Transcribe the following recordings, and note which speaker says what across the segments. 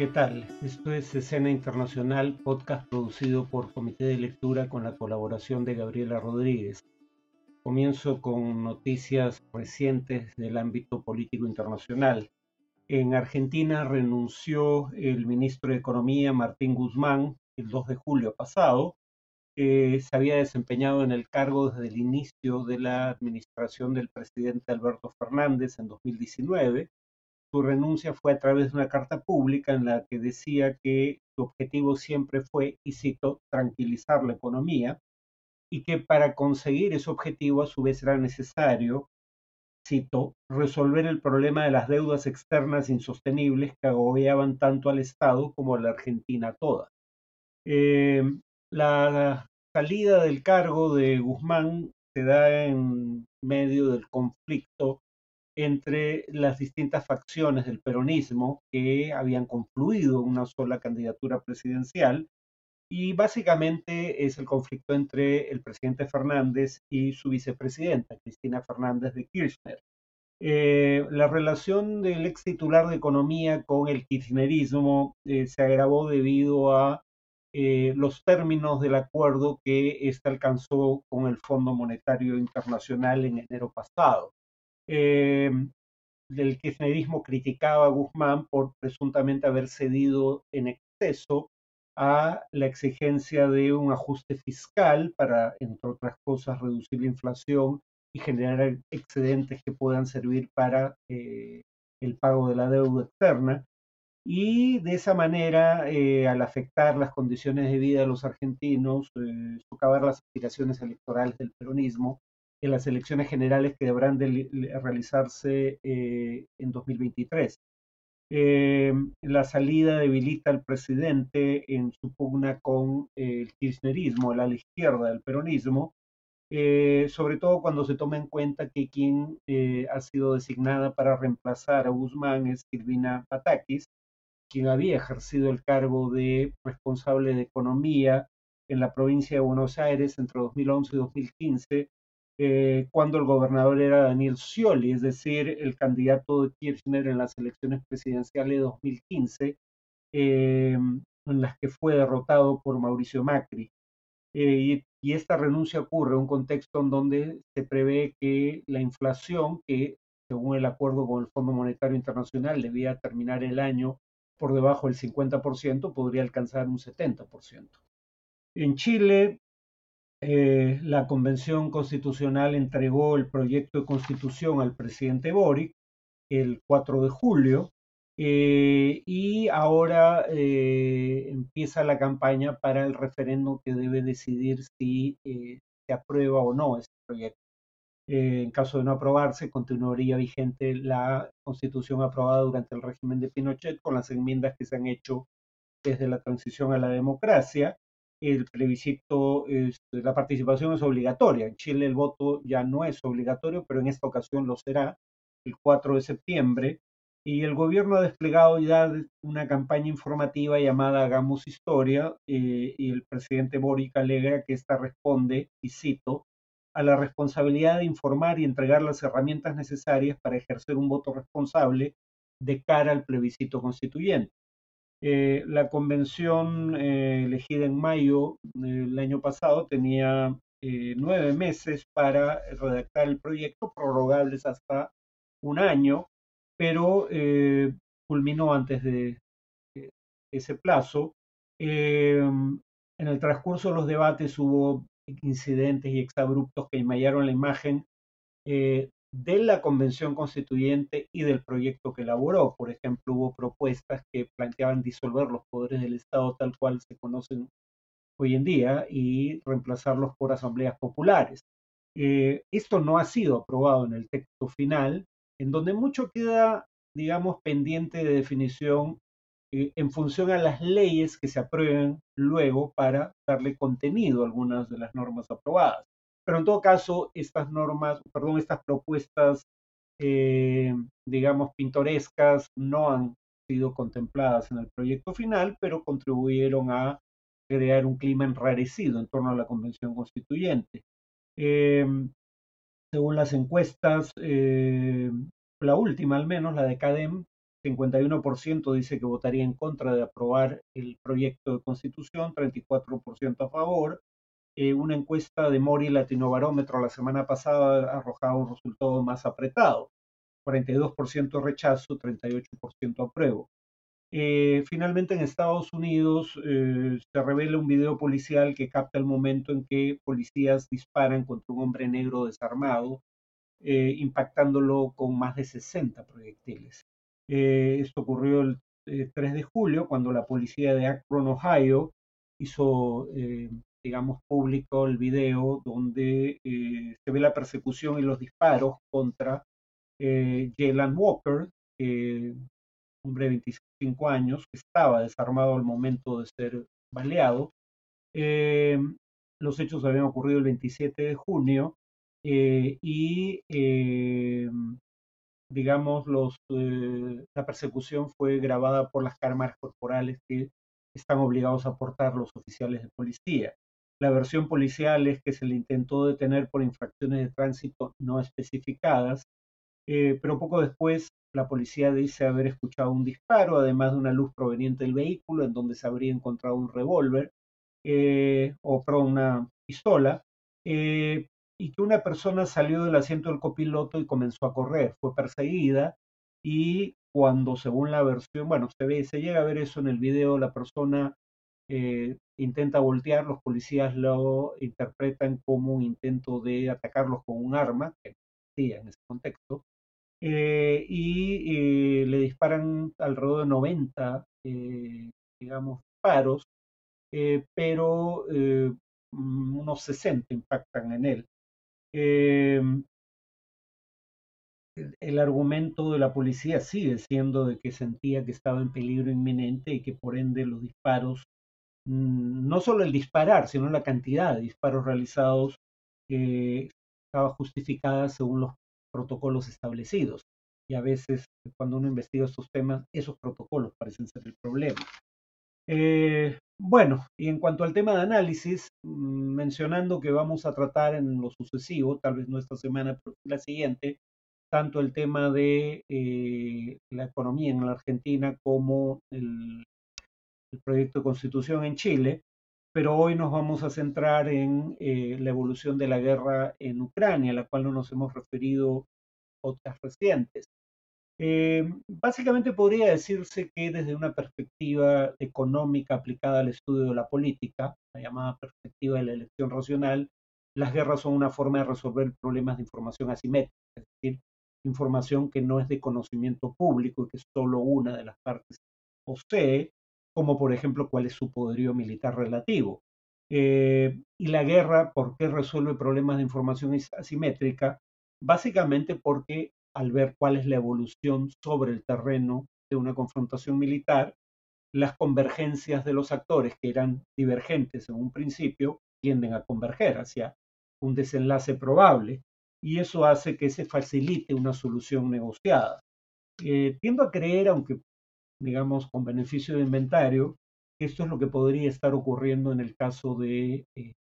Speaker 1: ¿Qué tal? Esto es Escena Internacional, podcast producido por Comité de Lectura con la colaboración de Gabriela Rodríguez. Comienzo con noticias recientes del ámbito político internacional. En Argentina renunció el ministro de Economía, Martín Guzmán, el 2 de julio pasado. se había desempeñado en el cargo desde el inicio de la administración del presidente Alberto Fernández en 2019 su renuncia fue a través de una carta pública en la que decía que su objetivo siempre fue, y cito, tranquilizar la economía y que para conseguir ese objetivo a su vez era necesario, cito, resolver el problema de las deudas externas insostenibles que agobiaban tanto al Estado como a la Argentina toda. Eh, la salida del cargo de Guzmán se da en medio del conflicto entre las distintas facciones del peronismo que habían confluido en una sola candidatura presidencial y básicamente es el conflicto entre el presidente Fernández y su vicepresidenta, Cristina Fernández de Kirchner. Eh, la relación del ex titular de Economía con el kirchnerismo eh, se agravó debido a eh, los términos del acuerdo que éste alcanzó con el Fondo Monetario Internacional en enero pasado eh, del kirchnerismo criticaba a Guzmán por presuntamente haber cedido en exceso a la exigencia de un ajuste fiscal para, entre otras cosas, reducir la inflación y generar excedentes que puedan servir para eh, el pago de la deuda externa. Y de esa manera, eh, al afectar las condiciones de vida de los argentinos, eh, socavar las aspiraciones electorales del peronismo, en las elecciones generales que deberán realizarse eh, en 2023. Eh, la salida debilita al presidente en su pugna con el kirchnerismo, la izquierda del peronismo, eh, sobre todo cuando se toma en cuenta que quien ha sido designada para reemplazar a Guzmán es Silvina Patakis, quien había ejercido el cargo de responsable de economía en la provincia de Buenos Aires entre 2011 y 2015 eh, cuando el gobernador era Daniel Scioli, es decir, el candidato de Kirchner en las elecciones presidenciales de 2015, eh, en las que fue derrotado por Mauricio Macri. Eh, y, esta renuncia ocurre en un contexto en donde se prevé que la inflación, que según el acuerdo con el Fondo Monetario Internacional debía terminar el año por debajo del 50%, podría alcanzar un 70%. En Chile, eh, la Convención Constitucional entregó el proyecto de constitución al presidente Boric el 4 de julio eh, y ahora eh, empieza la campaña para el referéndum que debe decidir si se aprueba o no este proyecto. en caso de no aprobarse, continuaría vigente la constitución aprobada durante el régimen de Pinochet con las enmiendas que se han hecho desde la transición a la democracia el plebiscito, este, la participación es obligatoria. En Chile el voto ya no es obligatorio, pero en esta ocasión lo será el 4 de septiembre. Y el gobierno ha desplegado ya una campaña informativa llamada Hagamos Historia eh, y el presidente Boric alegra que esta responde, y cito, a la responsabilidad de informar y entregar las herramientas necesarias para ejercer un voto responsable de cara al plebiscito constituyente. Eh, la convención eh, elegida en mayo del año pasado tenía eh, nueve meses para redactar el proyecto, prorrogables hasta un año, pero culminó antes de ese plazo. en el transcurso de los debates hubo incidentes y exabruptos que enmayaron la imagen de la Convención Constituyente y del proyecto que elaboró. Por ejemplo, hubo propuestas que planteaban disolver los poderes del Estado tal cual se conocen hoy en día y reemplazarlos por asambleas populares. Eh, esto no ha sido aprobado en el texto final, en donde mucho queda, digamos, pendiente de definición eh, en función a las leyes que se aprueben luego para darle contenido a algunas de las normas aprobadas. Pero en todo caso, estas normas, perdón, estas propuestas, eh, digamos, pintorescas no han sido contempladas en el proyecto final, pero contribuyeron a crear un clima enrarecido en torno a la Convención Constituyente. Eh, según las encuestas, eh, la última al menos, la de CADEM, 51% dice que votaría en contra de aprobar el proyecto de constitución, 34% a favor. Eh, una encuesta de Mori Latinobarómetro la semana pasada arrojaba un resultado más apretado, 42% rechazo, 38% apruebo. Eh, finalmente en Estados Unidos eh, se revela un video policial que capta el momento en que policías disparan contra un hombre negro desarmado, eh, impactándolo con más de 60 proyectiles. esto ocurrió el 3 de julio cuando la policía de Akron, Ohio, hizo, digamos, público el video donde se ve la persecución y los disparos contra Jalen Walker, hombre de 25 años, que estaba desarmado al momento de ser baleado. Eh, los hechos habían ocurrido el 27 de junio eh, y, eh, digamos, los, la persecución fue grabada por las cámaras corporales que están obligados a aportar los oficiales de policía. La versión policial es que se le intentó detener por infracciones de tránsito no especificadas, pero poco después la policía dice haber escuchado un disparo, además de una luz proveniente del vehículo, en donde se habría encontrado un revólver eh, o una pistola, eh, y que una persona salió del asiento del copiloto y comenzó a correr. Fue perseguida y cuando, según la versión, bueno, se ve, se llega a ver eso en el video, la persona eh, intenta voltear, los policías lo interpretan como un intento de atacarlos con un arma, que en ese contexto, eh, y eh, le disparan alrededor de 90, eh, digamos, paros, pero unos 60 impactan en él. Em, el argumento de la policía sigue siendo de que sentía que estaba en peligro inminente y que por ende los disparos, no solo el disparar, sino la cantidad de disparos realizados estaba justificada según los protocolos establecidos. Y a veces, cuando uno investiga estos temas, esos protocolos parecen ser el problema. Eh, bueno, y en cuanto al tema de análisis, mm, mencionando que vamos a tratar en lo sucesivo, tal vez no esta semana, pero la siguiente, tanto el tema de eh, la economía en la Argentina como el, el, proyecto de constitución en Chile, pero hoy nos vamos a centrar en eh, la evolución de la guerra en Ucrania, a la cual no nos hemos referido otras recientes. Eh, básicamente podría decirse que desde una perspectiva económica aplicada al estudio de la política, la llamada perspectiva de la elección racional, las guerras son una forma de resolver problemas de información asimétrica, es decir, información que no es de conocimiento público y que solo una de las partes posee, como por ejemplo cuál es su poderío militar relativo. Eh, y la guerra, ¿por qué resuelve problemas de información asimétrica? Básicamente porque al ver cuál es la evolución sobre el terreno de una confrontación militar, las convergencias de los actores que eran divergentes en un principio tienden a converger hacia un desenlace probable y eso hace que se facilite una solución negociada. Eh, tiendo a creer, aunque digamos, con beneficio de inventario, esto es lo que podría estar ocurriendo en el caso de eh,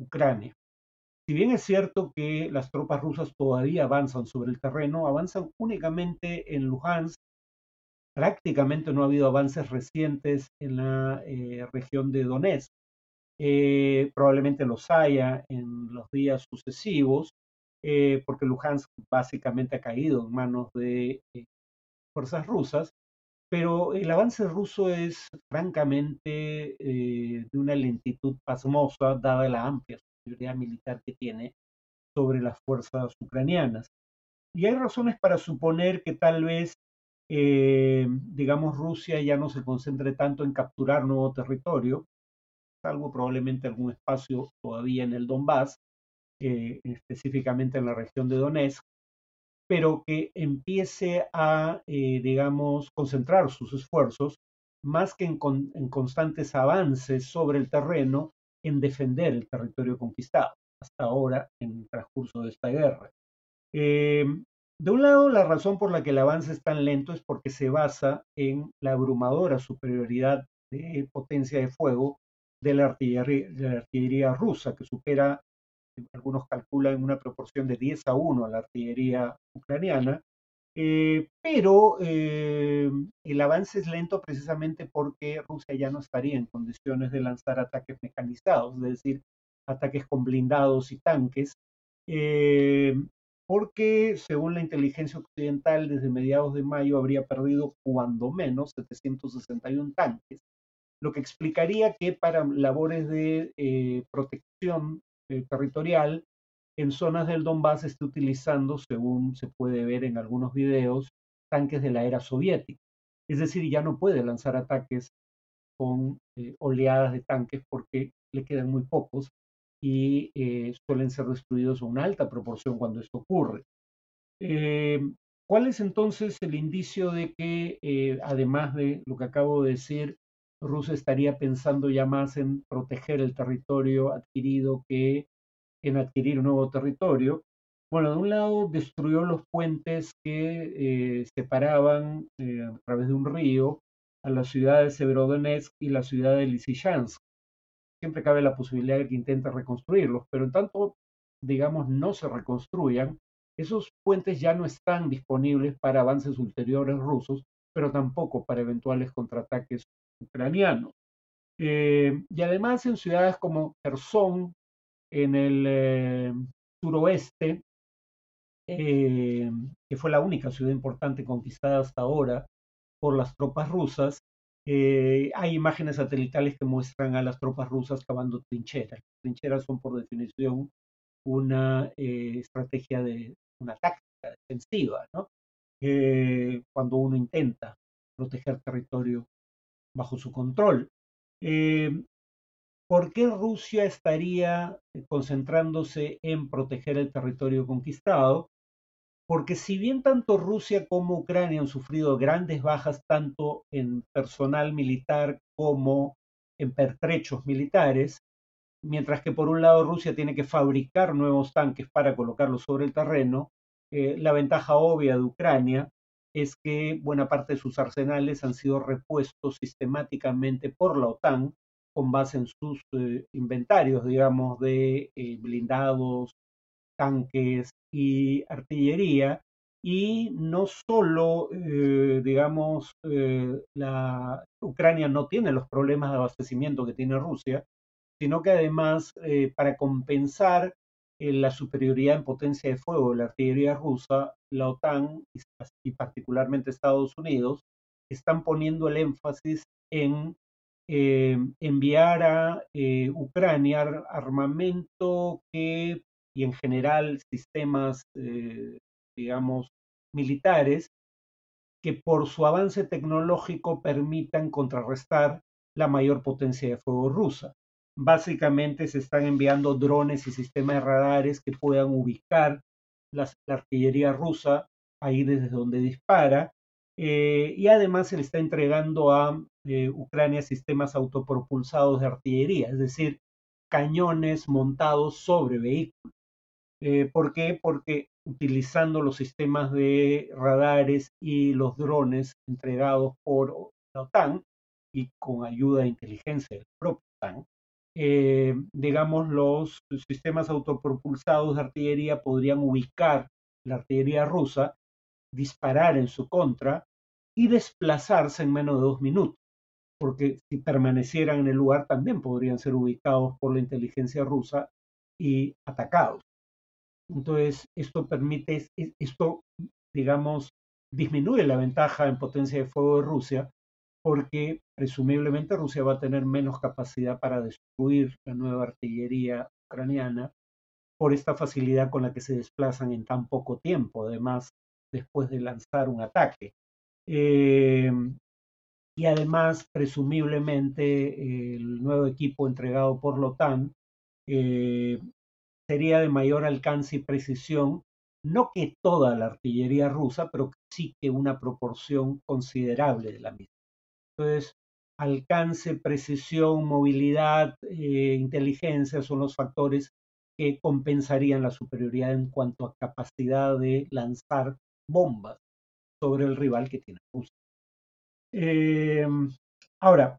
Speaker 1: Ucrania. Si bien es cierto que las tropas rusas todavía avanzan sobre el terreno, avanzan únicamente en Luhansk. Prácticamente no ha habido avances recientes en la eh, región de Donetsk. Eh, probablemente los haya en los días sucesivos, porque Luhansk básicamente ha caído en manos de fuerzas rusas pero el avance ruso es francamente eh, de una lentitud pasmosa, dada la amplia superioridad militar que tiene sobre las fuerzas ucranianas. Y hay razones para suponer que tal vez, eh, digamos, Rusia ya no se concentre tanto en capturar nuevo territorio, salvo probablemente algún espacio todavía en el Donbass, eh, específicamente en la región de Donetsk, pero que empiece a, eh, digamos, concentrar sus esfuerzos más que en, constantes avances sobre el terreno, en defender el territorio conquistado, hasta ahora en el transcurso de esta guerra. Eh, de un lado, la razón por la que el avance es tan lento es porque se basa en la abrumadora superioridad de potencia de fuego de la artillería rusa, que supera algunos calculan una proporción de 10 a 1 a la artillería ucraniana, Eh, pero eh, el avance es lento precisamente porque Rusia ya no estaría en condiciones de lanzar ataques mecanizados, es decir, ataques con blindados y tanques, eh, porque según la inteligencia occidental, desde mediados de mayo habría perdido cuando menos 761 tanques, lo que explicaría que para labores de protección territorial, en zonas del Donbass está utilizando, según se puede ver en algunos videos, tanques de la era soviética. Es decir, ya no puede lanzar ataques con eh, oleadas de tanques porque le quedan muy pocos y eh, suelen ser destruidos en una alta proporción cuando esto ocurre. Eh, ¿Cuál es entonces el indicio de que, además de lo que acabo de decir, Rusia estaría pensando ya más en proteger el territorio adquirido que en adquirir un nuevo territorio. Bueno, de un lado destruyó los puentes que eh, separaban eh, a través de un río a la ciudad de Severodonetsk y la ciudad de Lysychansk. Siempre cabe la posibilidad de que intente reconstruirlos, pero en tanto, digamos, no se reconstruyan, esos puentes ya no están disponibles para avances ulteriores rusos, pero tampoco para eventuales contraataques ucranianos. Eh, y además en ciudades como Kherson, en el eh, suroeste, eh, que fue la única ciudad importante conquistada hasta ahora por las tropas rusas, hay imágenes satelitales que muestran a las tropas rusas cavando trincheras. Trincheras son por definición una estrategia de una táctica defensiva, ¿no? cuando uno intenta proteger territorio bajo su control. ¿Por qué Rusia estaría eh, concentrándose en proteger el territorio conquistado? Porque si bien tanto Rusia como Ucrania han sufrido grandes bajas tanto en personal militar como en pertrechos militares, mientras que por un lado Rusia tiene que fabricar nuevos tanques para colocarlos sobre el terreno, eh, la ventaja obvia de Ucrania es que buena parte de sus arsenales han sido repuestos sistemáticamente por la OTAN con base en sus eh, inventarios, digamos, de eh, blindados, tanques y artillería. Y no solo, eh, digamos, la Ucrania no tiene los problemas de abastecimiento que tiene Rusia, sino que además, para compensar la superioridad en potencia de fuego de la artillería rusa, la OTAN y particularmente Estados Unidos están poniendo el énfasis en eh, enviar a eh, Ucrania armamento y en general sistemas, eh, digamos, militares, que por su avance tecnológico permitan contrarrestar la mayor potencia de fuego rusa. Básicamente se están enviando drones y sistemas de radares que puedan ubicar la artillería rusa ahí desde donde dispara eh, y además se le está entregando a eh, Ucrania sistemas autopropulsados de artillería, es decir, cañones montados sobre vehículos. Eh, ¿Por qué? Porque utilizando los sistemas de radares y los drones entregados por la OTAN y con ayuda de inteligencia del propio OTAN, digamos, los sistemas autopropulsados de artillería podrían ubicar la artillería rusa, disparar en su contra y desplazarse en menos de dos minutos, porque si permanecieran en el lugar también podrían ser ubicados por la inteligencia rusa y atacados. Entonces, esto permite, esto, digamos, disminuye la ventaja en potencia de fuego de Rusia, porque presumiblemente Rusia va a tener menos capacidad para destruir la nueva artillería ucraniana por esta facilidad con la que se desplazan en tan poco tiempo, además, después de lanzar un ataque. Eh, y además, presumiblemente, el nuevo equipo entregado por la OTAN eh, sería de mayor alcance y precisión, no que toda la artillería rusa, pero sí que una proporción considerable de la misma. Entonces, alcance, precisión, movilidad, eh, inteligencia son los factores que compensarían la superioridad en cuanto a capacidad de lanzar bombas sobre el rival que tiene Rusia. Em, ahora,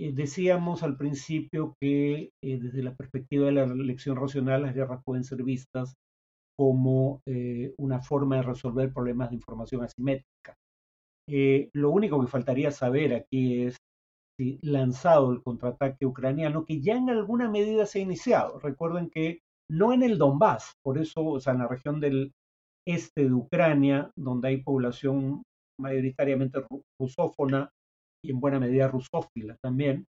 Speaker 1: eh, decíamos al principio que eh, desde la perspectiva de la elección racional las guerras pueden ser vistas como una forma de resolver problemas de información asimétrica. Lo único que faltaría saber aquí es si lanzado el contraataque ucraniano, que ya en alguna medida se ha iniciado. Recuerden que no en el Donbass, por eso, o sea, en la región del este de Ucrania, donde hay población mayoritariamente rusófona y en buena medida rusófila también,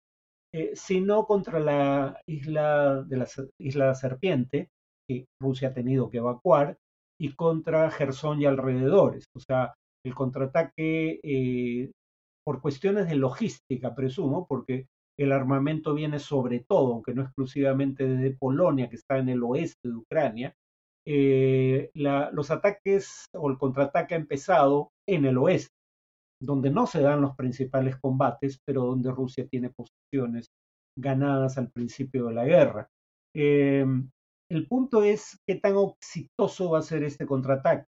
Speaker 1: eh, sino contra la isla de la isla Serpiente, que Rusia ha tenido que evacuar, y contra Gerson y alrededores. O sea, el contraataque eh, por cuestiones de logística, presumo, porque el armamento viene sobre todo, aunque no exclusivamente desde Polonia, que está en el oeste de Ucrania, eh, los ataques o el contraataque ha empezado en el oeste, donde no se dan los principales combates, pero donde Rusia tiene posiciones ganadas al principio de la guerra. Em, el punto es qué tan exitoso va a ser este contraataque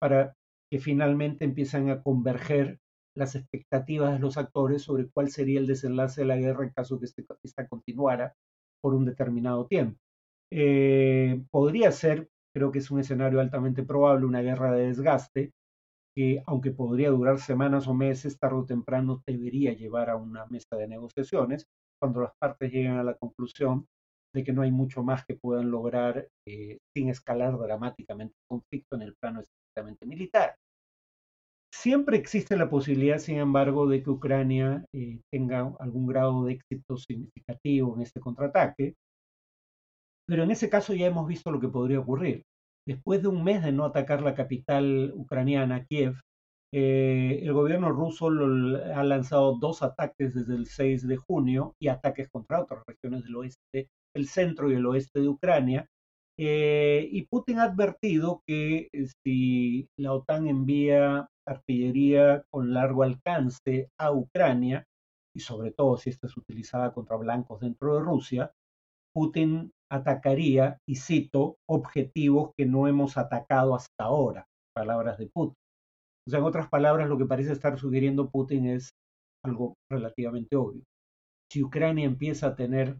Speaker 1: para que finalmente empiecen a converger las expectativas de los actores sobre cuál sería el desenlace de la guerra en caso que este, esta continuara por un determinado tiempo. Eh, podría ser, creo que es un escenario altamente probable, una guerra de desgaste, que aunque podría durar semanas o meses, tarde o temprano debería llevar a una mesa de negociaciones, cuando las partes llegan a la conclusión de que no hay mucho más que puedan lograr eh, sin escalar dramáticamente el conflicto en el plano militar. Siempre existe la posibilidad, sin embargo, de que Ucrania eh, tenga algún grado de éxito significativo en este contraataque, pero en ese caso ya hemos visto lo que podría ocurrir. Después de un mes de no atacar la capital ucraniana, Kiev, eh, el gobierno ruso ha lanzado dos ataques desde el 6 de junio y ataques contra otras regiones del oeste, el centro y el oeste de Ucrania, eh, y Putin ha advertido que eh, si la OTAN envía artillería con largo alcance a Ucrania, y sobre todo si esta es utilizada contra blancos dentro de Rusia, Putin atacaría, y cito, objetivos que no hemos atacado hasta ahora, palabras de Putin. O sea, en otras palabras, lo que parece estar sugiriendo Putin es algo relativamente obvio. Si Ucrania empieza a tener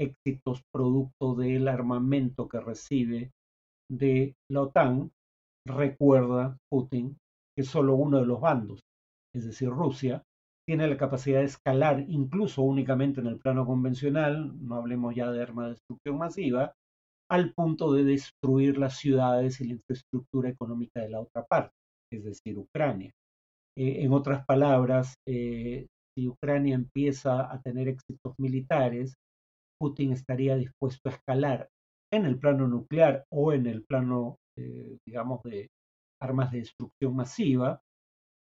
Speaker 1: éxitos producto del armamento que recibe de la OTAN, recuerda Putin que solo uno de los bandos, es decir, Rusia, tiene la capacidad de escalar incluso únicamente en el plano convencional, no hablemos ya de armas de destrucción masiva, al punto de destruir las ciudades y la infraestructura económica de la otra parte, es decir, Ucrania. Eh, en otras palabras, eh, si Ucrania empieza a tener éxitos militares, Putin estaría dispuesto a escalar en el plano nuclear o en el plano, eh, digamos, de armas de destrucción masiva,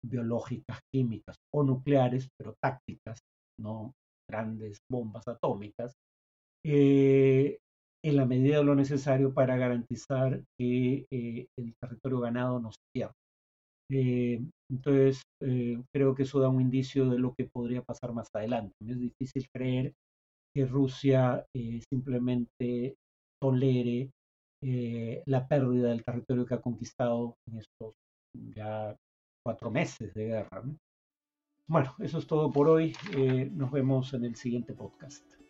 Speaker 1: biológicas, químicas o nucleares, pero tácticas, no grandes bombas atómicas, eh, en la medida de lo necesario para garantizar que eh, el territorio ganado no se pierda. entonces, creo que eso da un indicio de lo que podría pasar más adelante. Es difícil creer que Rusia eh, simplemente tolere eh, la pérdida del territorio que ha conquistado en estos ya cuatro meses de guerra. Bueno, eso es todo por hoy. Eh, nos vemos en el siguiente podcast.